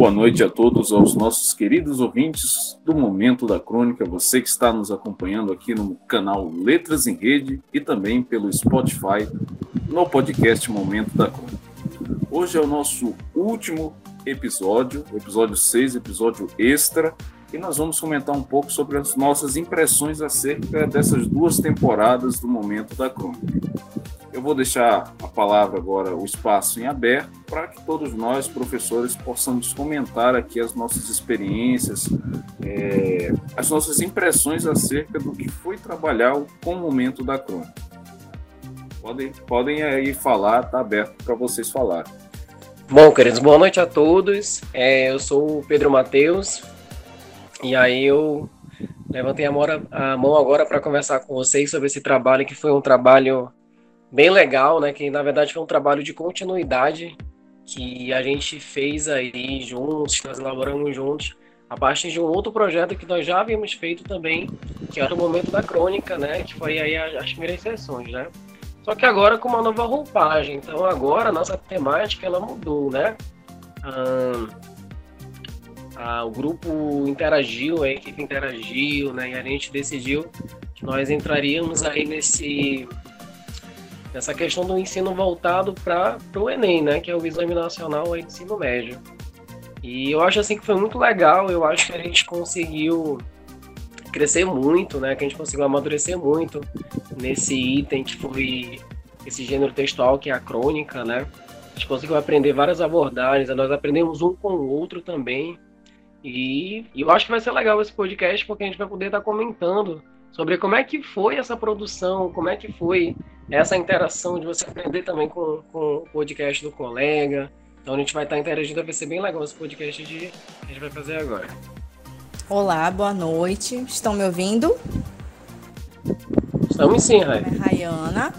boa noite a todos, aos nossos queridos ouvintes do Momento da Crônica, você que está nos acompanhando aqui no canal Letras em Rede e também pelo Spotify no podcast Momento da Crônica. Hoje é o nosso último episódio, episódio 6, episódio extra, e nós vamos comentar um pouco sobre as nossas impressões acerca dessas duas temporadas do Momento da Crônica. Eu vou deixar a palavra agora, o espaço em aberto, para que todos nós, professores, possamos comentar aqui as nossas experiências, é, as nossas impressões acerca do que foi trabalhar com o momento da crônica. Podem, podem aí falar, está aberto para vocês falarem. Bom, queridos, boa noite a todos. É, eu sou o Pedro Matheus, e aí eu levantei a mão agora para conversar com vocês sobre esse trabalho que foi um trabalho bem legal, né? Que na verdade foi um trabalho de continuidade que a gente fez aí juntos, nós elaboramos juntos, a partir de um outro projeto que nós já havíamos feito também, que era o momento da crônica, né? Que foi aí as primeiras sessões, né? Só que agora com uma nova roupagem. Então agora a nossa temática ela mudou, né? Ah, ah, o grupo interagiu, a equipe interagiu, né? E a gente decidiu que nós entraríamos aí nesse essa questão do ensino voltado para o Enem, né, que é o Exame Nacional de Ensino Médio. E eu acho assim que foi muito legal, eu acho que a gente conseguiu crescer muito, né, que a gente conseguiu amadurecer muito nesse item que foi esse gênero textual que é a crônica, né? A gente conseguiu aprender várias abordagens, nós aprendemos um com o outro também. E, e eu acho que vai ser legal esse podcast porque a gente vai poder estar comentando sobre como é que foi essa produção, como é que foi essa interação de você aprender também com, com o podcast do colega. Então a gente vai estar interagindo, vai ser bem legal esse podcast de, que a gente vai fazer agora. Olá, boa noite. Estão me ouvindo? Estamos sim, Rai. É Rayana.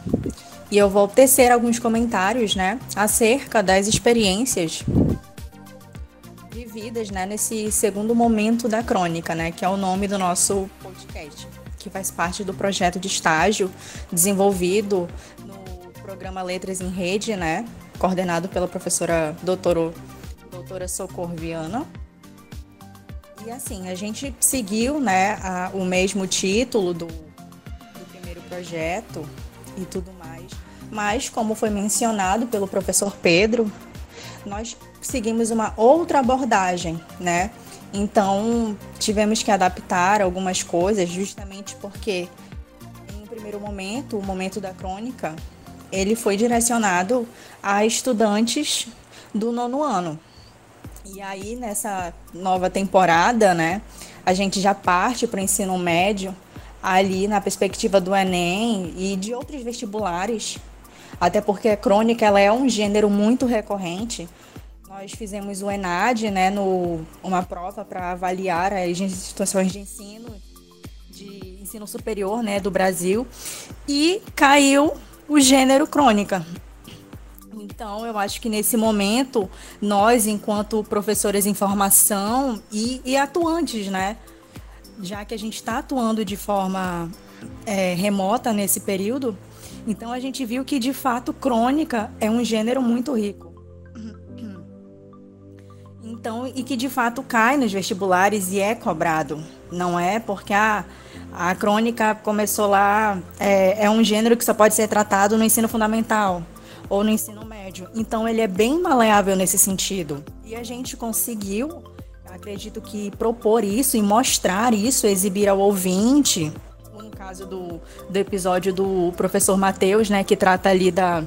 E eu vou tecer alguns comentários, né, acerca das experiências vividas, né, nesse segundo momento da crônica, né, que é o nome do nosso podcast que faz parte do projeto de estágio desenvolvido no programa Letras em Rede, né? Coordenado pela professora doutora, doutora Socorro Viana. E assim, a gente seguiu né, a, o mesmo título do, do primeiro projeto e tudo mais. Mas, como foi mencionado pelo professor Pedro, nós seguimos uma outra abordagem, né? Então, tivemos que adaptar algumas coisas, justamente porque, em um primeiro momento, o momento da crônica, ele foi direcionado a estudantes do nono ano. E aí, nessa nova temporada, né, a gente já parte para o ensino médio, ali na perspectiva do Enem e de outros vestibulares, até porque a crônica ela é um gênero muito recorrente nós fizemos o ENAD, né, no, uma prova para avaliar as instituições de ensino, de ensino superior, né, do Brasil, e caiu o gênero crônica. Então, eu acho que nesse momento, nós, enquanto professores em formação e, e atuantes, né, já que a gente está atuando de forma é, remota nesse período, então a gente viu que, de fato, crônica é um gênero muito rico. Então, e que de fato cai nos vestibulares e é cobrado. Não é porque a, a crônica começou lá, é, é um gênero que só pode ser tratado no ensino fundamental ou no ensino médio. Então, ele é bem maleável nesse sentido. E a gente conseguiu, acredito que propor isso e mostrar isso, exibir ao ouvinte. No caso do, do episódio do professor Matheus, né, que trata ali da,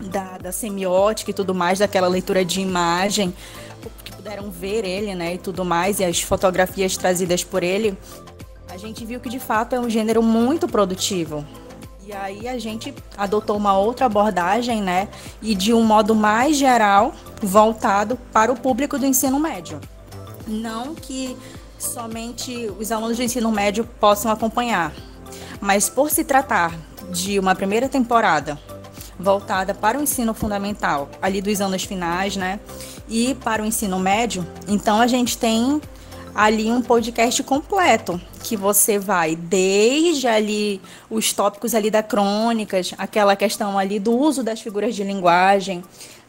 da, da semiótica e tudo mais, daquela leitura de imagem puderam ver ele, né, e tudo mais, e as fotografias trazidas por ele, a gente viu que de fato é um gênero muito produtivo. E aí a gente adotou uma outra abordagem, né, e de um modo mais geral, voltado para o público do ensino médio. Não que somente os alunos do ensino médio possam acompanhar, mas por se tratar de uma primeira temporada voltada para o ensino fundamental, ali dos anos finais, né? E para o ensino médio, então a gente tem ali um podcast completo que você vai desde ali os tópicos ali da crônicas, aquela questão ali do uso das figuras de linguagem,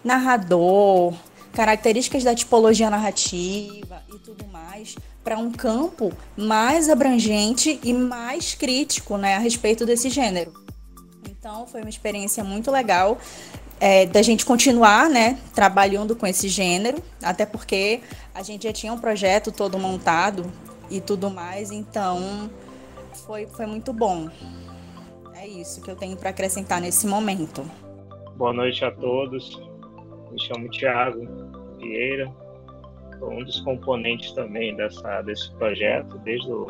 narrador, características da tipologia narrativa e tudo mais para um campo mais abrangente e mais crítico né, a respeito desse gênero. Então foi uma experiência muito legal é, da gente continuar né, trabalhando com esse gênero, até porque a gente já tinha um projeto todo montado e tudo mais, então foi, foi muito bom. É isso que eu tenho para acrescentar nesse momento. Boa noite a todos. Me chamo Thiago Vieira, sou um dos componentes também dessa, desse projeto, desde o,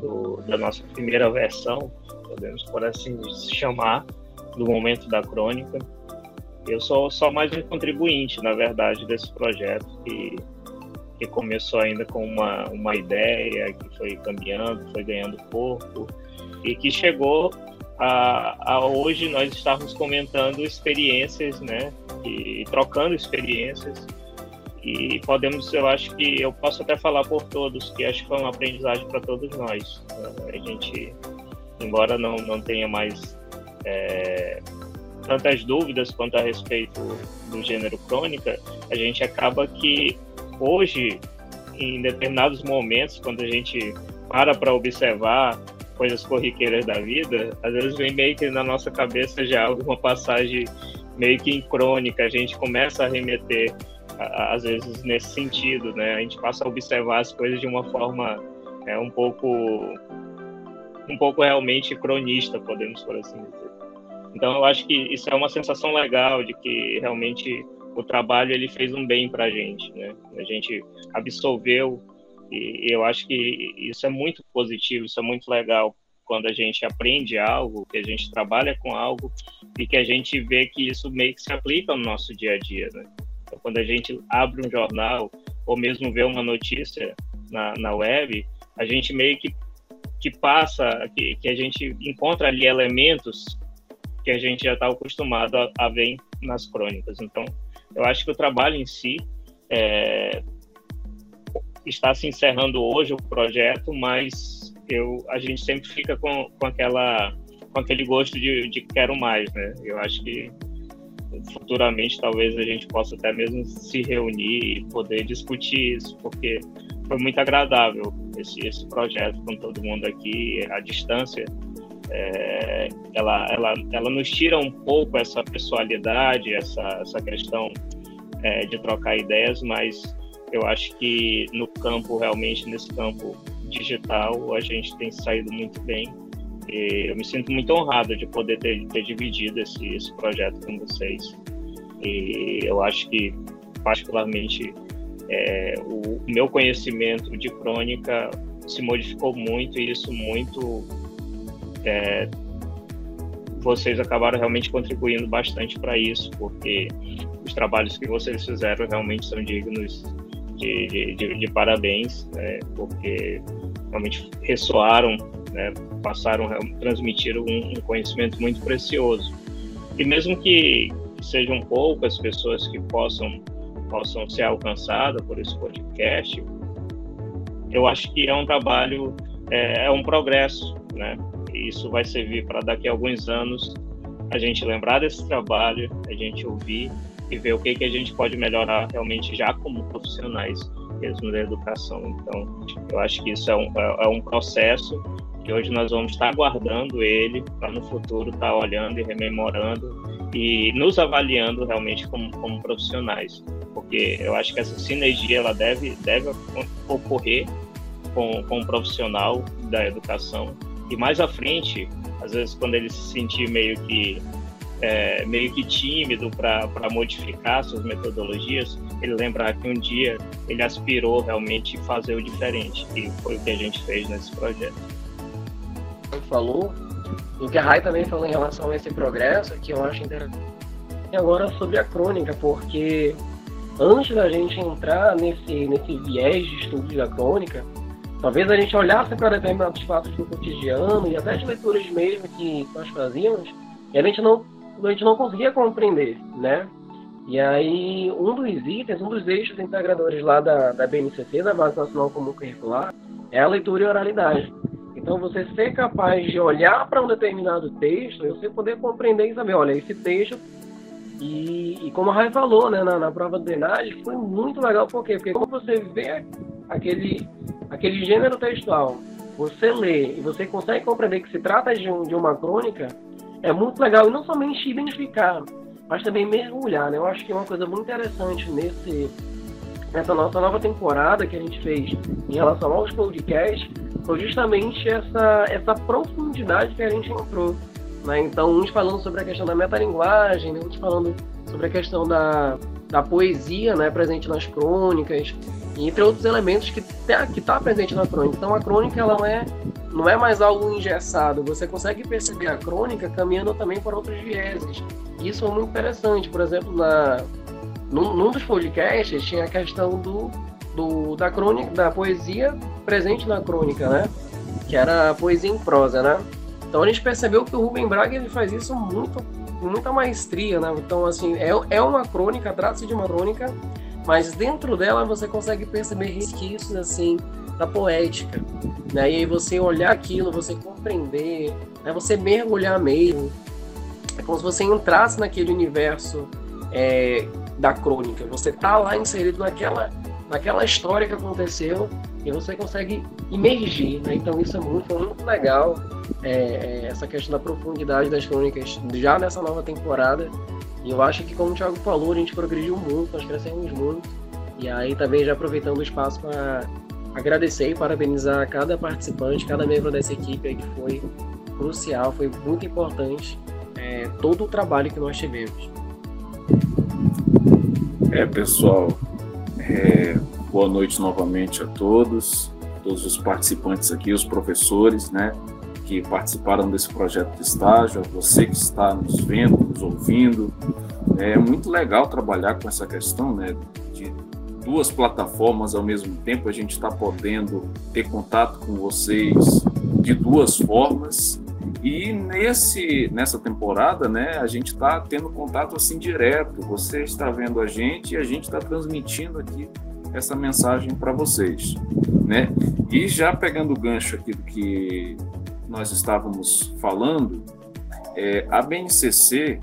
do, da nossa primeira versão, podemos por assim chamar, do momento da crônica. Eu sou só mais um contribuinte, na verdade, desse projeto que, que começou ainda com uma, uma ideia, que foi caminhando, foi ganhando corpo e que chegou a, a hoje nós estamos comentando experiências, né, e trocando experiências e podemos, eu acho que eu posso até falar por todos que acho que foi uma aprendizagem para todos nós. A gente, embora não não tenha mais é, tantas dúvidas quanto a respeito do gênero crônica, a gente acaba que hoje, em determinados momentos, quando a gente para para observar coisas corriqueiras da vida, às vezes vem meio que na nossa cabeça já alguma passagem meio que em crônica, a gente começa a remeter às vezes nesse sentido, né? A gente passa a observar as coisas de uma forma é, um pouco um pouco realmente cronista, podemos por assim dizer. Então eu acho que isso é uma sensação legal de que realmente o trabalho ele fez um bem para a gente, né? A gente absorveu e eu acho que isso é muito positivo, isso é muito legal quando a gente aprende algo, que a gente trabalha com algo e que a gente vê que isso meio que se aplica no nosso dia a dia, né? Então, quando a gente abre um jornal ou mesmo vê uma notícia na, na web, a gente meio que, que passa, que, que a gente encontra ali elementos que a gente já está acostumado a, a, ver nas crônicas. Então, eu acho que o trabalho em si é, está se encerrando hoje o projeto, mas eu, a gente sempre fica com, com aquela com aquele gosto de, de quero mais, né? Eu acho que futuramente talvez a gente possa até mesmo se reunir e poder discutir isso, porque foi muito agradável esse, esse projeto com todo mundo aqui, a distância é, ela, ela, ela nos tira um pouco essa pessoalidade, essa, essa questão é, de trocar ideias, mas eu acho que no campo, realmente, nesse campo digital, a gente tem saído muito bem. E eu me sinto muito honrado de poder ter, ter dividido esse, esse projeto com vocês. E eu acho que, particularmente, é, o, meu conhecimento de crônica se modificou muito e isso muito é, vocês acabaram realmente contribuindo bastante para isso, porque os trabalhos que vocês fizeram realmente são dignos de, de, de, de parabéns, né, porque realmente ressoaram, né, passaram, transmitiram um, um conhecimento muito precioso. E mesmo que sejam poucas pessoas que possam possam ser alcançadas por esse podcast, eu acho que é um trabalho, é, é um progresso, né? E isso vai servir para daqui a alguns anos a gente lembrar desse trabalho, a gente ouvir e ver o que, que a gente pode melhorar realmente já como profissionais mesmo da educação. Então, eu acho que isso é um, é, é um processo que hoje nós vamos estar guardando ele para no futuro estar olhando e rememorando e nos avaliando realmente como, como profissionais, porque eu acho que essa sinergia ela deve, deve ocorrer com, com um profissional da educação e mais à frente, às vezes quando ele se sentir meio que é, meio que tímido para modificar suas metodologias, ele lembrar que um dia ele aspirou realmente fazer o diferente, e foi o que a gente fez nesse projeto. Falou, o que a Rai também falou em relação a esse progresso, que eu acho interessante. E agora sobre a crônica, porque antes da gente entrar nesse, nesse viés de estudo da crônica, Talvez a gente olhasse para determinados fatos do cotidiano e até as leituras mesmo que nós fazíamos e a gente não, a gente não conseguia compreender, né? E aí, um dos itens, um dos eixos integradores lá da, da BNCC, da Base Nacional Comum Curricular, é a leitura e oralidade. Então, você ser capaz de olhar para um determinado texto você poder compreender e saber, olha, esse texto E, e como a Rai falou, né, na, na prova de drenagem, foi muito legal, por quê? Porque quando você vê aquele, aquele gênero textual, você lê e você consegue compreender que se trata de, um, de uma crônica, é muito legal. E não somente identificar, mas também mergulhar, né? Eu acho que é uma coisa muito interessante nesse, nessa nossa nova temporada que a gente fez em relação aos podcasts, foi justamente essa, essa profundidade que a gente entrou. Né? Então, uns falando sobre a questão da metalinguagem, né? uns falando sobre a questão da, da poesia né? presente nas crônicas, entre outros elementos que está que tá presente na crônica. Então, a crônica ela não é, não é mais algo engessado, você consegue perceber a crônica caminhando também por outros vieses. Isso é muito interessante. Por exemplo, na, num, num dos podcasts tinha a questão do, do, da crônica, da poesia presente na crônica, né? Que era a poesia em prosa, né? Então a gente percebeu que o Rubem Braga ele faz isso muito, muita maestria, né? Então, assim, é, é uma crônica, trata-se de uma crônica, mas dentro dela você consegue perceber resquícios, assim, da poética, né? E aí você olhar aquilo, você compreender, né? você mergulhar mesmo. É como se você entrasse naquele universo é, da crônica. Você tá lá inserido naquela, naquela história que aconteceu e você consegue imergir, né? Então isso é muito, muito legal, é, é, essa questão da profundidade das crônicas já nessa nova temporada. E eu acho que, como o Thiago falou, a gente progrediu muito, nós crescemos muito. E aí também já aproveitando o espaço para agradecer e parabenizar cada participante, cada membro dessa equipe que foi crucial, foi muito importante é, todo o trabalho que nós tivemos. É, pessoal, é, boa noite novamente a todos, todos os participantes aqui, os professores, né, que participaram desse projeto de estágio, a você que está nos vendo, nos ouvindo. É muito legal trabalhar com essa questão, né, de duas plataformas ao mesmo tempo, a gente está podendo ter contato com vocês de duas formas e nesse nessa temporada, né, a gente está tendo contato assim direto. Você está vendo a gente e a gente está transmitindo aqui essa mensagem para vocês, né? E já pegando o gancho aqui do que nós estávamos falando, é, a BNCC,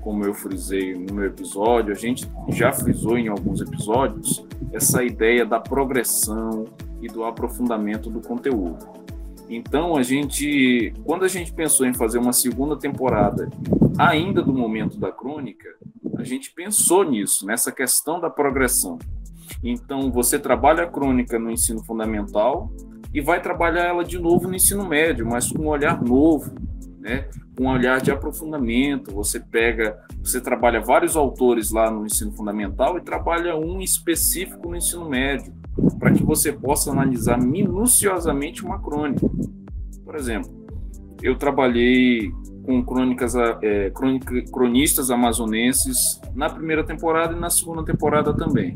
como eu frisei no meu episódio, a gente já frisou em alguns episódios essa ideia da progressão e do aprofundamento do conteúdo. Então, a gente, quando a gente pensou em fazer uma segunda temporada, ainda do momento da crônica, a gente pensou nisso, nessa questão da progressão. Então, você trabalha a crônica no ensino fundamental e vai trabalhar ela de novo no ensino médio, mas com um olhar novo, né? um olhar de aprofundamento. Você pega, você trabalha vários autores lá no ensino fundamental e trabalha um específico no ensino médio para que você possa analisar minuciosamente uma crônica. Por exemplo, eu trabalhei com crônicas, é, cronistas amazonenses na primeira temporada e na segunda temporada também.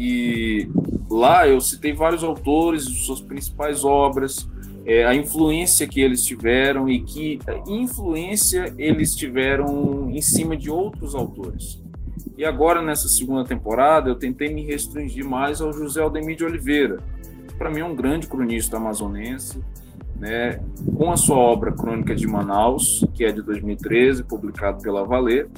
E lá eu citei vários autores, suas principais obras, é, a influência que eles tiveram e que influência eles tiveram em cima de outros autores. E agora, nessa segunda temporada, eu tentei me restringir mais ao José Aldemir de Oliveira. Para mim, é um grande cronista amazonense, né, com a sua obra Crônica de Manaus, que é de 2013, publicado pela Valer.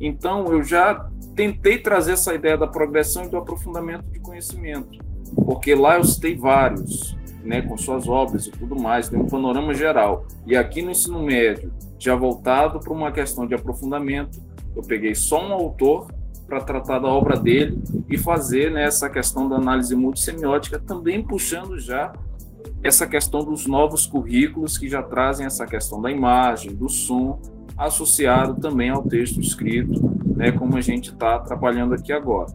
Então, eu já tentei trazer essa ideia da progressão e do aprofundamento de conhecimento, porque lá eu citei vários, né, com suas obras e tudo mais, tem um panorama geral. E aqui no ensino médio, já voltado para uma questão de aprofundamento, eu peguei só um autor para tratar da obra dele e fazer né, essa questão da análise multissemiótica, também puxando já essa questão dos novos currículos que já trazem essa questão da imagem, do som, associado também ao texto escrito, né, como a gente está trabalhando aqui agora.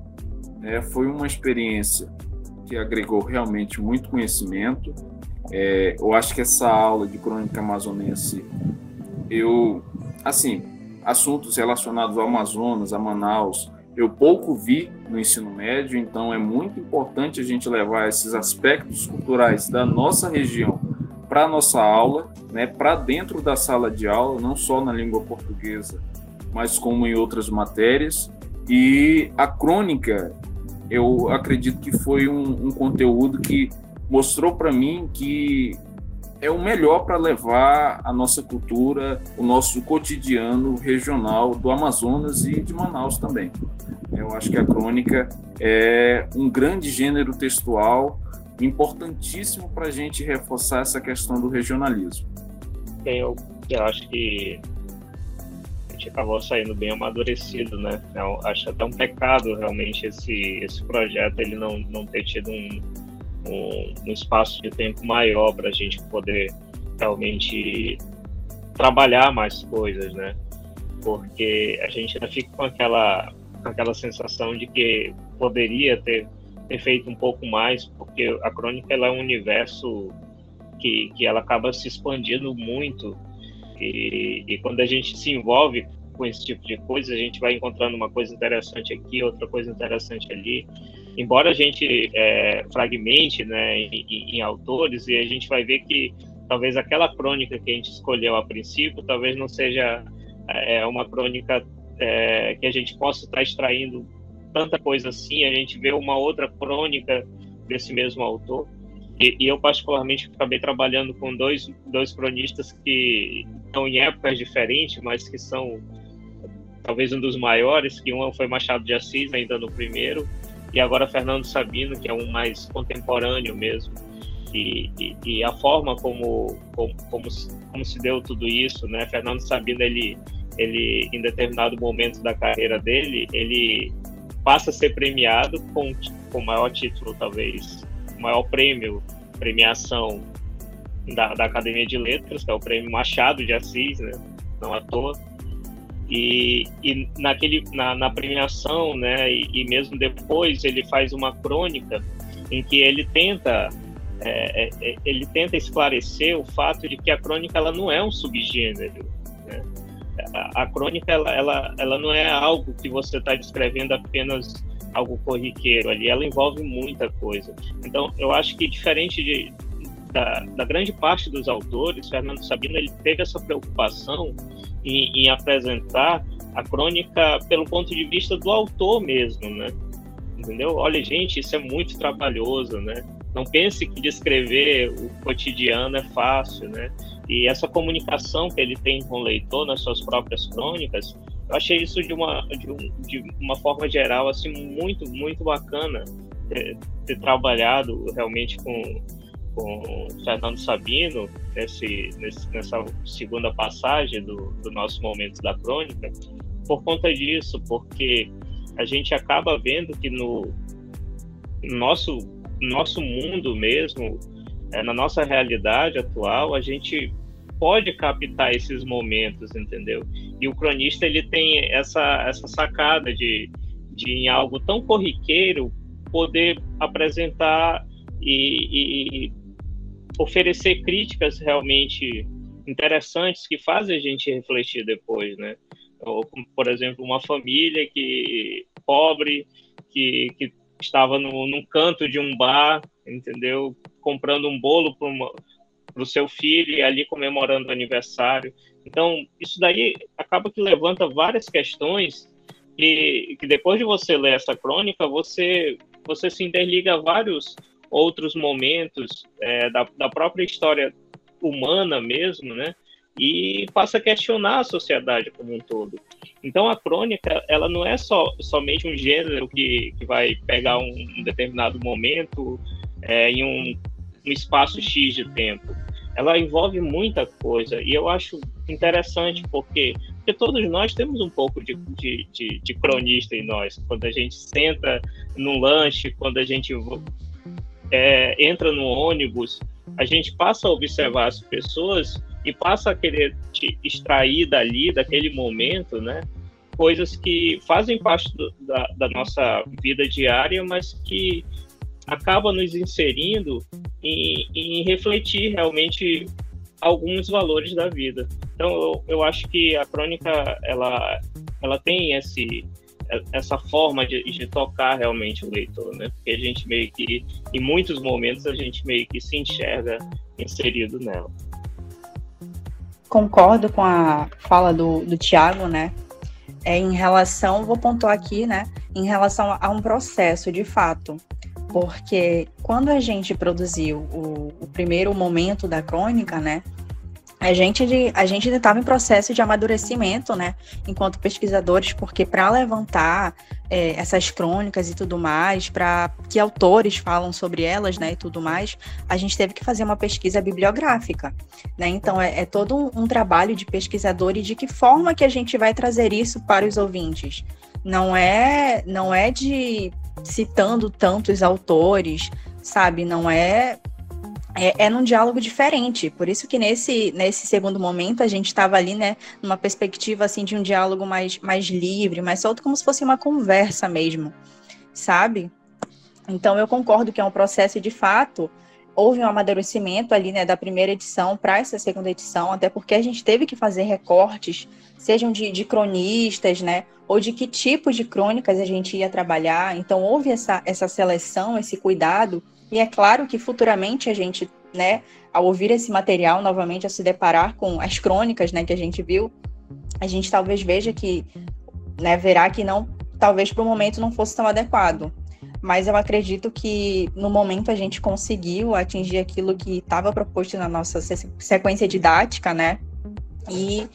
É, foi uma experiência que agregou realmente muito conhecimento. É, eu acho que essa aula de crônica amazonense, eu, assim, assuntos relacionados ao Amazonas, a Manaus, eu pouco vi no ensino médio, então é muito importante a gente levar esses aspectos culturais da nossa região para a nossa aula, né, para dentro da sala de aula, não só na língua portuguesa, mas como em outras matérias. E a crônica, eu acredito que foi um, um conteúdo que mostrou para mim que é o melhor para levar a nossa cultura, o nosso cotidiano regional do Amazonas e de Manaus também. Eu acho que a crônica é um grande gênero textual importantíssimo para a gente reforçar essa questão do regionalismo. Eu, eu acho que a gente acabou saindo bem amadurecido, né? Eu acho até um pecado realmente esse, esse projeto ele não, não ter tido um, um, um espaço de tempo maior para a gente poder realmente trabalhar mais coisas, né? Porque a gente ainda fica com aquela, com aquela sensação de que poderia ter, ter feito um pouco mais, porque a crônica ela é um universo que, que ela acaba se expandindo muito. E, e quando a gente se envolve com esse tipo de coisa, a gente vai encontrando uma coisa interessante aqui, outra coisa interessante ali. Embora a gente é, fragmente né, em, em, autores, e a gente vai ver que talvez aquela crônica que a gente escolheu a princípio, talvez não seja é, uma crônica é, que a gente possa estar extraindo tanta coisa assim, a gente vê uma outra crônica desse mesmo autor. E, e eu, particularmente, acabei trabalhando com dois, dois cronistas que estão em épocas diferentes, mas que são talvez um dos maiores, que um foi Machado de Assis, ainda no primeiro, e agora Fernando Sabino, que é um mais contemporâneo mesmo. E, e, e a forma como, como, como, como, se deu tudo isso, né? Fernando Sabino, ele, ele, em determinado momento da carreira dele, ele passa a ser premiado com, com o maior título, talvez, o maior prêmio, premiação da, da Academia de Letras, que é o prêmio Machado de Assis, né? Não à toa e, e naquele, na, na premiação, né, e, e, mesmo depois, ele faz uma crônica em que ele tenta é, é, é, ele tenta esclarecer o fato de que a crônica ela não é um subgênero. A, a, crônica ela, ela, ela não é algo que você está descrevendo apenas algo corriqueiro ali, ela envolve muita coisa. Então, eu acho que diferente de, da, da grande parte dos autores, Fernando Sabino ele teve essa preocupação em, em, apresentar a crônica pelo ponto de vista do autor mesmo, né? Entendeu? Olha, gente, isso é muito trabalhoso, né? Não pense que descrever o cotidiano é fácil, né? E essa comunicação que ele tem com o leitor nas suas próprias crônicas, eu achei isso de uma, de, um, de uma forma geral, assim, muito, muito bacana ter, ter trabalhado realmente com, com Fernando Sabino nesse, nesse, nessa segunda passagem do, do nosso momento da crônica por conta disso, porque a gente acaba vendo que no nosso nosso mundo mesmo, é, na nossa realidade atual, a gente pode captar esses momentos, entendeu? E o cronista ele tem essa essa sacada de, de em algo tão corriqueiro poder apresentar e, e oferecer críticas realmente interessantes que fazem a gente refletir depois, né? Ou, por exemplo, uma família que pobre que, que estava no, num canto de um bar, entendeu? Comprando um bolo para o seu filho e ali comemorando o aniversário. Então, isso daí acaba que levanta várias questões e que depois de você ler essa crônica, você, você se interliga a vários outros momentos é, da, da própria história humana mesmo, né? E passa a questionar a sociedade como um todo. Então a crônica, ela não é só somente um gênero que, que vai pegar um determinado momento é, em um, um espaço X de tempo. Ela envolve muita coisa e eu acho interessante porque, porque todos nós temos um pouco de, de, de, de cronista em nós. Quando a gente senta num lanche, quando a gente é, entra no ônibus, a gente passa a observar as pessoas e passa a querer extrair dali, daquele momento, né? Coisas que fazem parte do, da, da, nossa vida diária, mas que acaba nos inserindo em, em refletir realmente alguns valores da vida. Então, eu, eu acho que a crônica ela, ela tem esse essa forma de, de, tocar realmente o leitor, né? Porque a gente meio que, em muitos momentos, a gente meio que se enxerga inserido nela. Concordo com a fala do, do Tiago, né? É, em relação, vou pontuar aqui, né? Em relação a um processo, de fato. Porque quando a gente produziu o, o primeiro momento da crônica, né, a gente a gente estava em processo de amadurecimento, né, enquanto pesquisadores, porque para levantar é, essas crônicas e tudo mais, para que autores falam sobre elas, né, e tudo mais, a gente teve que fazer uma pesquisa bibliográfica, né. Então é, é todo um, um trabalho de pesquisador e de que forma que a gente vai trazer isso para os ouvintes. Não é não é de citando tantos autores, sabe? Não é é, é num diálogo diferente. Por isso que nesse, nesse segundo momento a gente estava ali, né, numa perspectiva assim de um diálogo mais, mais livre, mais solto, como se fosse uma conversa mesmo, sabe? Então eu concordo que é um processo de fato. Houve um amadurecimento ali, né, da primeira edição para essa segunda edição, até porque a gente teve que fazer recortes, sejam de, de cronistas, né, ou de que tipo de crônicas a gente ia trabalhar. Então houve essa, essa seleção, esse cuidado e é claro que futuramente a gente, né, ao ouvir esse material novamente, a se deparar com as crônicas, né, que a gente viu, a gente talvez veja que, né, verá que não, talvez para o momento não fosse tão adequado. Mas eu acredito que no momento a gente conseguiu atingir aquilo que estava proposto na nossa sequência didática, né? E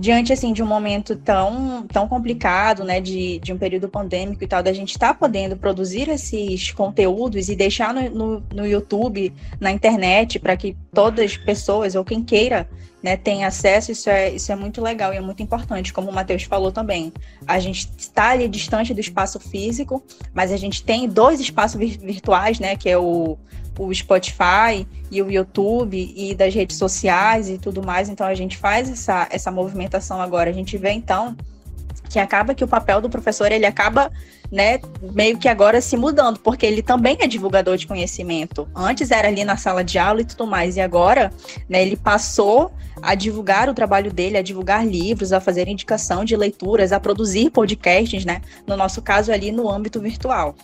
diante assim de um momento tão tão complicado, né, de, de um período pandêmico e tal, da gente estar tá podendo produzir esses conteúdos e deixar no, no, no YouTube, na internet, para que todas as pessoas ou quem queira, né, tenha acesso, isso é isso é muito legal e é muito importante, como o Matheus falou também. A gente está ali distante do espaço físico, mas a gente tem dois espaços virtuais, né, que é o o Spotify e o YouTube e das redes sociais e tudo mais. Então a gente faz essa, essa movimentação agora. A gente vê então que acaba que o papel do professor ele acaba né, meio que agora se mudando, porque ele também é divulgador de conhecimento. Antes era ali na sala de aula e tudo mais, e agora, né, ele passou a divulgar o trabalho dele, a divulgar livros, a fazer indicação de leituras, a produzir podcasts, né, no nosso caso ali no âmbito virtual.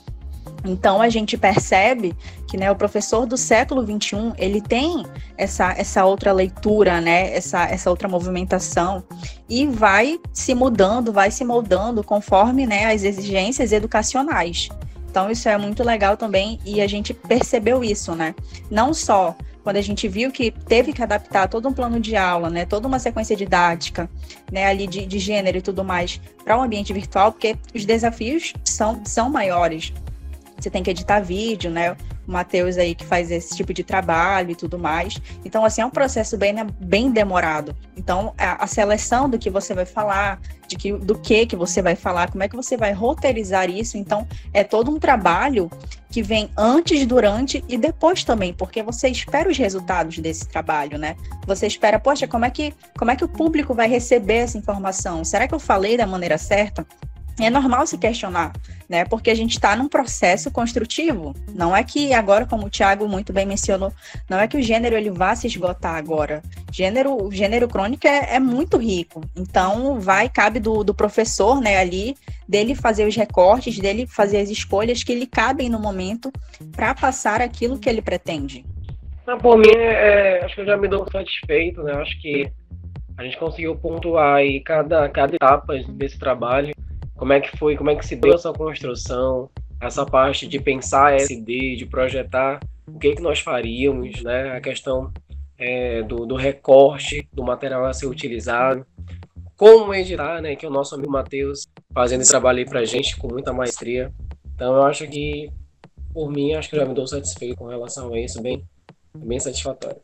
Então a gente percebe que né, o professor do século XXI ele tem essa, essa outra leitura, né, essa, essa outra movimentação e vai se mudando, vai se moldando conforme né, as exigências educacionais. Então isso é muito legal também e a gente percebeu isso, né? Não só quando a gente viu que teve que adaptar todo um plano de aula, né, toda uma sequência didática, né, ali de, de gênero e tudo mais para um ambiente virtual, porque os desafios são, são maiores você tem que editar vídeo, né? O Matheus aí que faz esse tipo de trabalho e tudo mais. Então, assim, é um processo bem, bem demorado. Então, a, a, seleção do que você vai falar, de que, do que que você vai falar, como é que você vai roteirizar isso. Então, é todo um trabalho que vem antes, durante e depois também, porque você espera os resultados desse trabalho, né? Você espera, poxa, como é que, como é que o público vai receber essa informação? Será que eu falei da maneira certa? é normal se questionar, né? Porque a gente está num processo construtivo. Não é que agora, como o Thiago muito bem mencionou, não é que o gênero ele vá se esgotar agora. Gênero, o gênero crônico é, é muito rico. Então, vai cabe do, do professor, né, ali, dele fazer os recortes, dele fazer as escolhas que lhe cabem no momento para passar aquilo que ele pretende. Não, por mim, é, acho que eu já me dou satisfeito, né? Acho que a gente conseguiu pontuar aí cada, cada etapa desse trabalho como é que foi, como é que se deu essa construção, essa parte de pensar SD, de projetar o que, que nós faríamos, né? A questão é, do, do, recorte do material a ser utilizado, como editar, né? Que é o nosso amigo Matheus fazendo esse trabalho aí pra gente com muita maestria. Então eu acho que, por mim, acho que já me dou satisfeito com relação a isso, bem, bem satisfatório.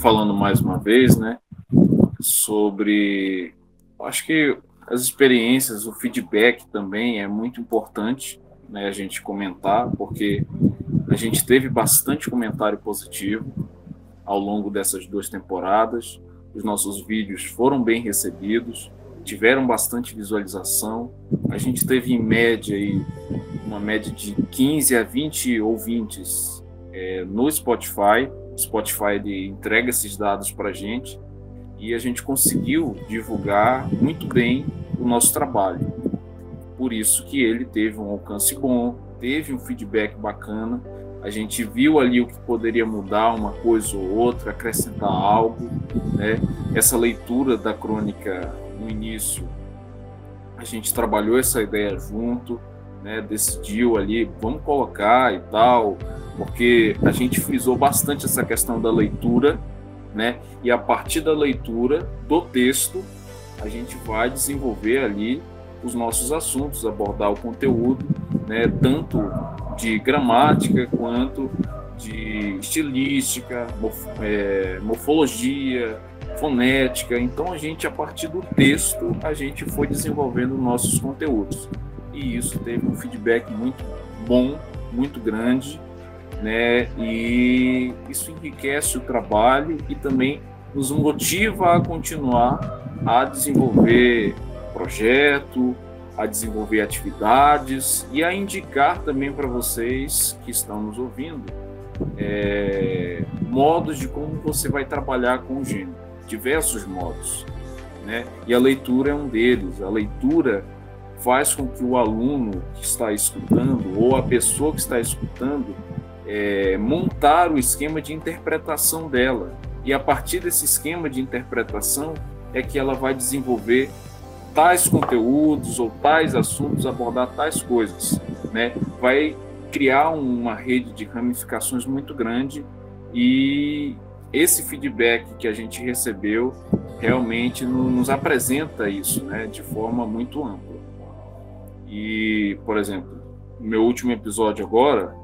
Falando mais uma vez, né? Sobre. Acho que as experiências, o feedback também é muito importante né, a gente comentar, porque a gente teve bastante comentário positivo ao longo dessas duas temporadas. Os nossos vídeos foram bem recebidos, tiveram bastante visualização. A gente teve em média aí uma média de 15 a 20 ouvintes é, no Spotify. O Spotify entrega esses dados para a gente e a gente conseguiu divulgar muito bem o nosso trabalho. Por isso que ele teve um alcance bom, teve um feedback bacana, a gente viu ali o que poderia mudar uma coisa ou outra, acrescentar algo, né? Essa leitura da crônica no início, a gente trabalhou essa ideia junto, né, decidiu ali, vamos colocar e tal, porque a gente frisou bastante essa questão da leitura, né? E a partir da leitura do texto, a gente vai desenvolver ali os nossos assuntos, abordar o conteúdo, né, tanto de gramática quanto de estilística, é, morfologia, fonética. Então a gente a partir do texto a gente foi desenvolvendo nossos conteúdos e isso teve um feedback muito bom, muito grande, né? E isso enriquece o trabalho e também nos motiva a continuar a desenvolver projeto, a desenvolver atividades e a indicar também para vocês que estão nos ouvindo é, modos de como você vai trabalhar com o gênero, diversos modos, né? E a leitura é um deles. A leitura faz com que o aluno que está escutando ou a pessoa que está escutando é, montar o esquema de interpretação dela. E a partir desse esquema de interpretação é que ela vai desenvolver tais conteúdos ou tais assuntos, abordar tais coisas, né? Vai criar uma rede de ramificações muito grande e esse feedback que a gente recebeu realmente nos apresenta isso, né, de forma muito ampla. E, por exemplo, no meu último episódio agora,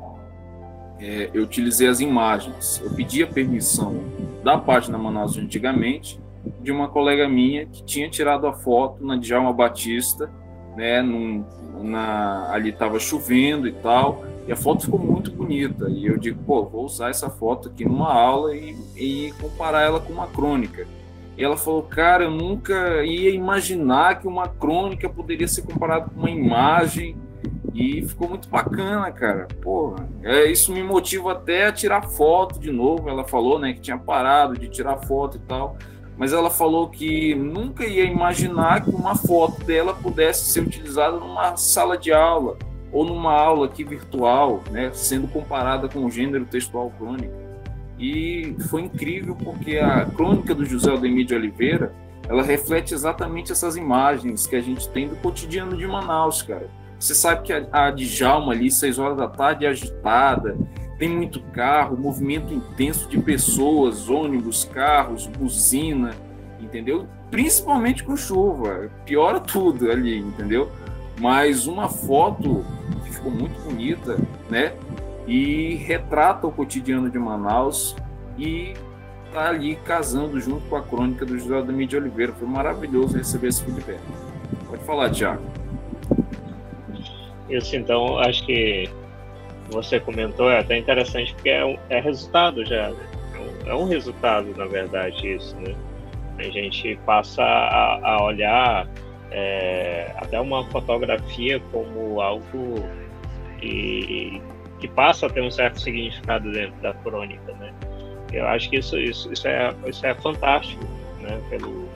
é, eu utilizei as imagens. Eu pedi a permissão da página Manaus antigamente de uma colega minha que tinha tirado a foto na Djalma Batista, né, num, na, ali estava chovendo e tal, e a foto ficou muito bonita. E eu digo, pô, vou usar essa foto aqui numa aula e, e comparar ela com uma crônica. E ela falou, cara, eu nunca ia imaginar que uma crônica poderia ser comparada com uma imagem. E ficou muito bacana, cara. Porra, é, isso me motiva até a tirar foto de novo. Ela falou, né, que tinha parado de tirar foto e tal. Mas ela falou que nunca ia imaginar que uma foto dela pudesse ser utilizada numa sala de aula ou numa aula aqui virtual, né, sendo comparada com o gênero textual crônico. E foi incrível porque a crônica do José Aldemir de Oliveira, ela reflete exatamente essas imagens que a gente tem do cotidiano de Manaus, cara. Você sabe que a, a Djalma ali, seis horas da tarde, é agitada, tem muito carro, movimento intenso de pessoas, ônibus, carros, buzina, entendeu? Principalmente com chuva, piora tudo ali, entendeu? Mas uma foto que ficou muito bonita, né? e retrata o cotidiano de Manaus e está ali casando junto com a crônica do José Ademir de Oliveira. Foi maravilhoso receber esse feedback. Pode falar, Tiago. Isso, então, acho que você comentou, é até interessante, porque é, um, é resultado já. Né? É um resultado, na verdade, isso, né? A gente passa a, a olhar é, até uma fotografia como algo que, que passa a ter um certo significado dentro da crônica, né? Eu acho que isso, isso, isso, é, isso é fantástico, né? Pelo,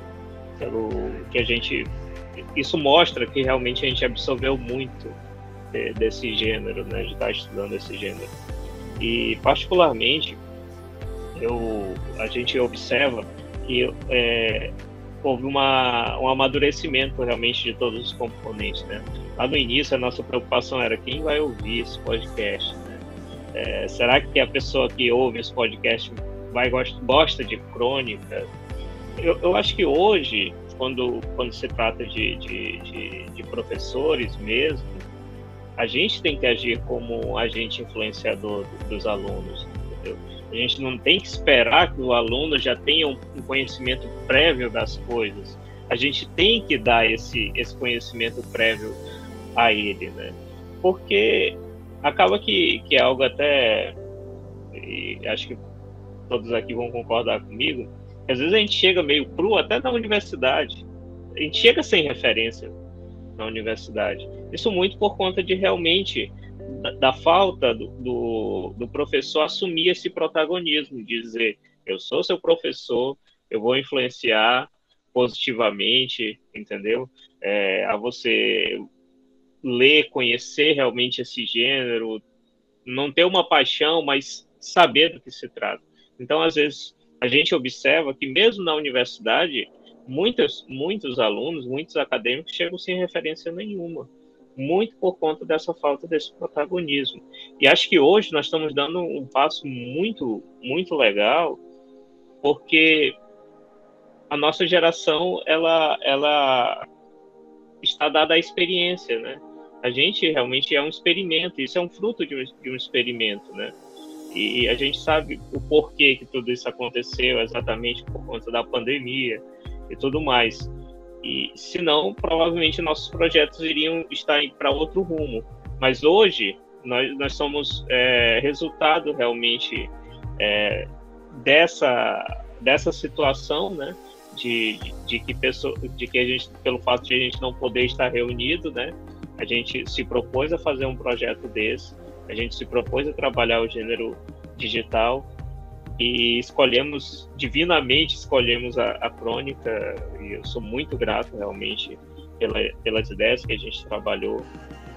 pelo que a gente... Isso mostra que realmente a gente absorveu muito de, desse gênero, né? De estar estudando esse gênero. E, particularmente, eu, a gente observa que é, houve uma, um amadurecimento realmente de todos os componentes, né? Lá no início a nossa preocupação era quem vai ouvir esse podcast, né? É, será que a pessoa que ouve esse podcast vai gosta, gosta de crônica? Eu, eu acho que hoje, quando, quando se trata de, de, de, de professores mesmo, a gente tem que agir como agente influenciador dos alunos, entendeu? A gente não tem que esperar que o aluno já tenha um conhecimento prévio das coisas. A gente tem que dar esse, esse conhecimento prévio a ele, né? Porque acaba que, que é algo até. acho que todos aqui vão concordar comigo. Às vezes a gente chega meio cru até na universidade. A gente chega sem referência na universidade. Isso muito por conta de realmente da, da falta do, do, do, professor assumir esse protagonismo, dizer eu sou seu professor, eu vou influenciar positivamente, entendeu? É, a você ler, conhecer realmente esse gênero, não ter uma paixão, mas saber do que se trata. Então, às vezes, a gente observa que mesmo na universidade, muitos, muitos alunos, muitos acadêmicos chegam sem referência nenhuma muito por conta dessa falta desse protagonismo. E acho que hoje nós estamos dando um passo muito, muito legal, porque a nossa geração ela, ela está dada à experiência, né? A gente realmente é um experimento, isso é um fruto de um, de um experimento, né? E a gente sabe o porquê que tudo isso aconteceu, exatamente por conta da pandemia e tudo mais. E senão, provavelmente nossos projetos iriam estar para outro rumo. Mas hoje nós, nós somos é, resultado realmente é, dessa dessa situação, né? De, de, que pessoa, de que a gente, pelo fato de a gente não poder estar reunido, né? A gente se propôs a fazer um projeto desse, a gente se propôs a trabalhar o gênero digital e escolhemos, divinamente escolhemos a, a crônica, e eu sou muito grato realmente pela, pelas ideias que a gente trabalhou,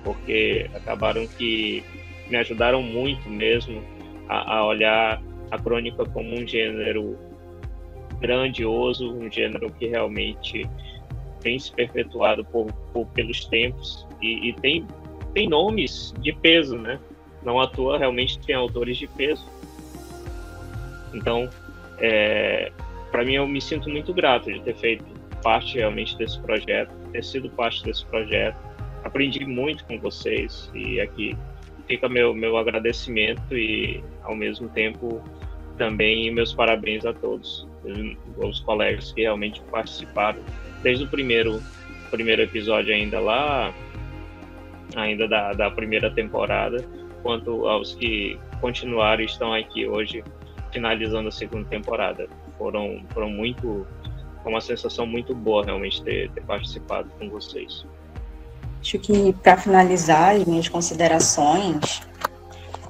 porque acabaram que me ajudaram muito mesmo a, a olhar a crônica como um gênero grandioso, um gênero que realmente tem se perpetuado por, por pelos tempos e, e, tem, tem nomes de peso, né? Não à toa, realmente tem autores de peso. Então, é, para mim, eu me sinto muito grato de ter feito parte realmente desse projeto, ter sido parte desse projeto. Aprendi muito com vocês e aqui fica meu, meu agradecimento e, ao mesmo tempo, também meus parabéns a todos os colegas que realmente participaram desde o primeiro primeiro episódio ainda lá ainda da, da primeira temporada quanto aos que continuaram e estão aqui hoje finalizando a segunda temporada foram foram muito foi uma sensação muito boa realmente ter, ter participado com vocês acho que para finalizar as minhas considerações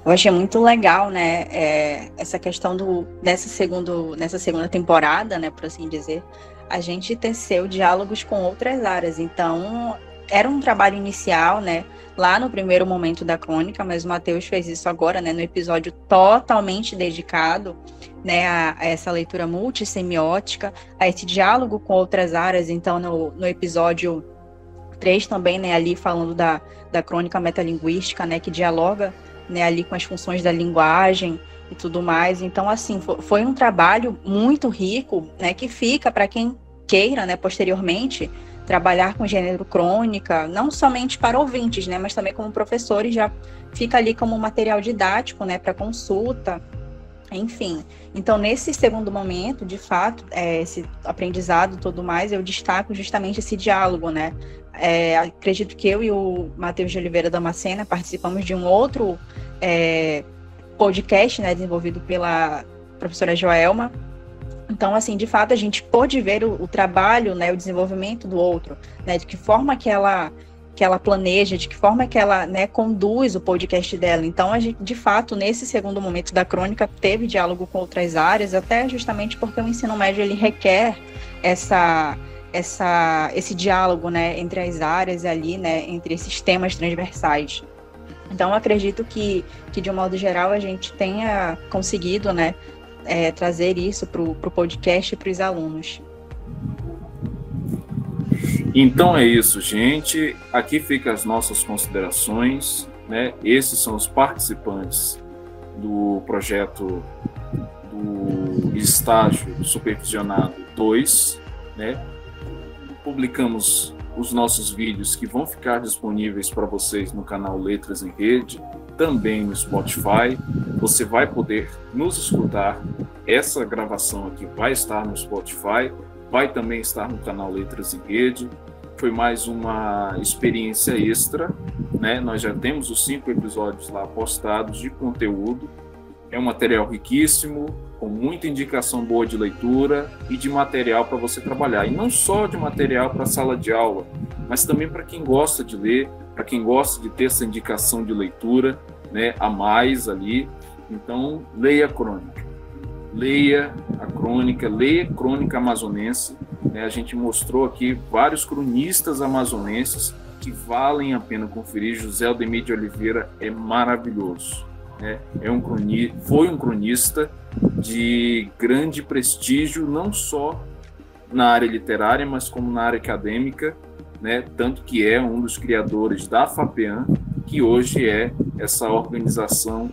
eu achei muito legal, né, é, essa questão do dessa segundo nessa segunda temporada, né, por assim dizer, a gente teceu diálogos com outras áreas. Então, era um trabalho inicial, né, lá no primeiro momento da crônica, mas o Matheus fez isso agora, né, no episódio totalmente dedicado, né, a, a essa leitura multissemiótica, a esse diálogo com outras áreas. Então, no, no episódio 3 também, né, ali falando da, da crônica metalinguística, né, que dialoga né, ali com as funções da linguagem e tudo mais. Então, assim, foi um trabalho muito rico, né, que fica para quem queira, né, posteriormente, trabalhar com gênero crônica, não somente para ouvintes, né, mas também como professores, já fica ali como material didático, né, para consulta, enfim. Então, nesse segundo momento, de fato, é, esse aprendizado tudo mais, eu destaco justamente esse diálogo, né, é, acredito que eu e o Matheus de Oliveira Damascena participamos de um outro é, podcast, né, desenvolvido pela professora Joelma. Então, assim, de fato, a gente pôde ver o, o trabalho, né, o desenvolvimento do outro, né, de que forma que ela que ela planeja, de que forma que ela né, conduz o podcast dela. Então, a gente, de fato, nesse segundo momento da crônica, teve diálogo com outras áreas, até justamente porque o ensino médio ele requer essa essa, esse diálogo né, entre as áreas ali, né, entre esses temas transversais. Então, acredito que, que, de um modo geral, a gente tenha conseguido né, é, trazer isso para o podcast e para os alunos. Então é isso, gente. Aqui ficam as nossas considerações. Né? Esses são os participantes do projeto do estágio supervisionado 2, né? publicamos os nossos vídeos que vão ficar disponíveis para vocês no canal Letras em Rede, também no Spotify. Você vai poder nos escutar. Essa gravação aqui vai estar no Spotify, vai também estar no canal Letras em Rede. Foi mais uma experiência extra, né? Nós já temos os cinco episódios lá postados de conteúdo. É um material riquíssimo, com muita indicação boa de leitura e de material para você trabalhar. E não só de material para sala de aula, mas também para quem gosta de ler, para quem gosta de ter essa indicação de leitura né, a mais ali. Então, leia a crônica. Leia a crônica, leia a crônica amazonense. Né? A gente mostrou aqui vários cronistas amazonenses que valem a pena conferir. José Aldemir de Oliveira é maravilhoso. Né? É um cronista, foi um cronista de grande prestígio, não só na área literária, mas como na área acadêmica. né? Tanto que é um dos criadores da FAPEAN, que hoje é essa organização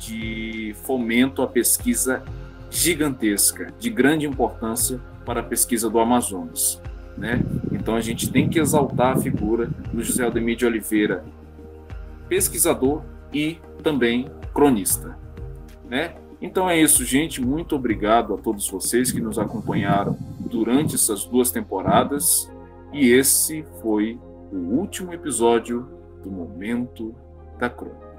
de fomento à pesquisa gigantesca, de grande importância para a pesquisa do Amazonas. Né? Então a gente tem que exaltar a figura do José Aldemir de Oliveira, pesquisador e também cronista. Né? Então é isso, gente. Muito obrigado a todos vocês que nos acompanharam durante essas duas temporadas. E esse foi o último episódio do Momento da Crônica.